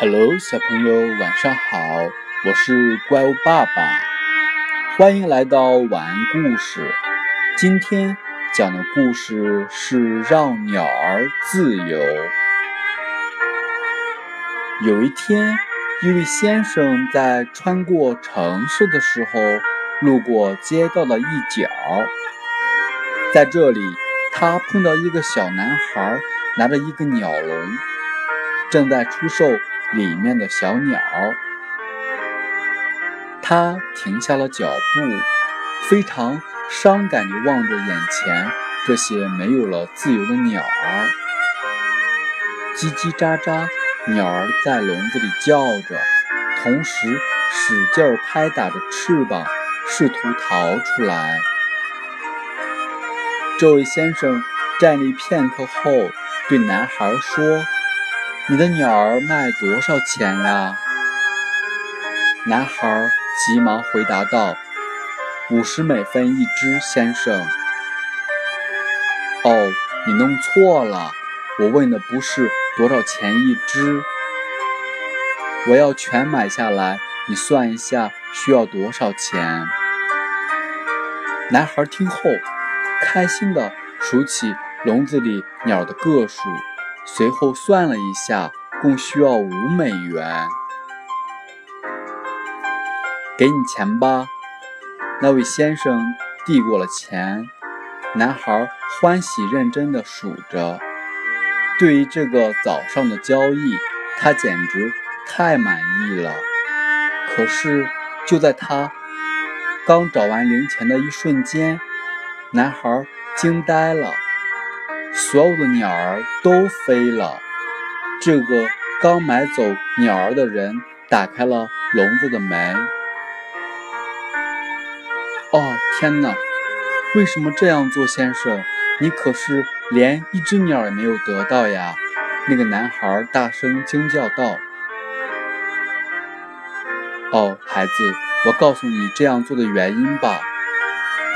Hello，小朋友，晚上好！我是怪物爸爸，欢迎来到晚安故事。今天讲的故事是让鸟儿自由。有一天，一位先生在穿过城市的时候，路过街道的一角，在这里，他碰到一个小男孩，拿着一个鸟笼，正在出售。里面的小鸟，他停下了脚步，非常伤感地望着眼前这些没有了自由的鸟儿，叽叽喳喳，鸟儿在笼子里叫着，同时使劲拍打着翅膀，试图逃出来。这位先生站立片刻后，对男孩说。你的鸟儿卖多少钱呀？男孩急忙回答道：“五十美分一只，先生。”哦，你弄错了，我问的不是多少钱一只，我要全买下来，你算一下需要多少钱。男孩听后，开心地数起笼子里鸟的个数。随后算了一下，共需要五美元。给你钱吧，那位先生递过了钱。男孩欢喜认真地数着。对于这个早上的交易，他简直太满意了。可是，就在他刚找完零钱的一瞬间，男孩惊呆了。所有的鸟儿都飞了。这个刚买走鸟儿的人打开了笼子的门。哦，天哪！为什么这样做，先生？你可是连一只鸟也没有得到呀！那个男孩大声惊叫道。哦，孩子，我告诉你这样做的原因吧。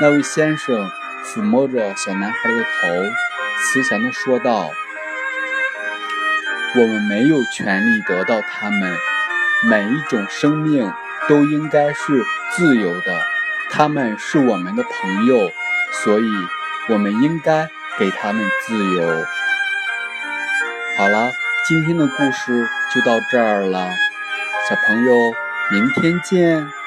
那位先生抚摸着小男孩的头。慈祥地说道：“我们没有权利得到它们。每一种生命都应该是自由的，它们是我们的朋友，所以我们应该给他们自由。”好了，今天的故事就到这儿了，小朋友，明天见。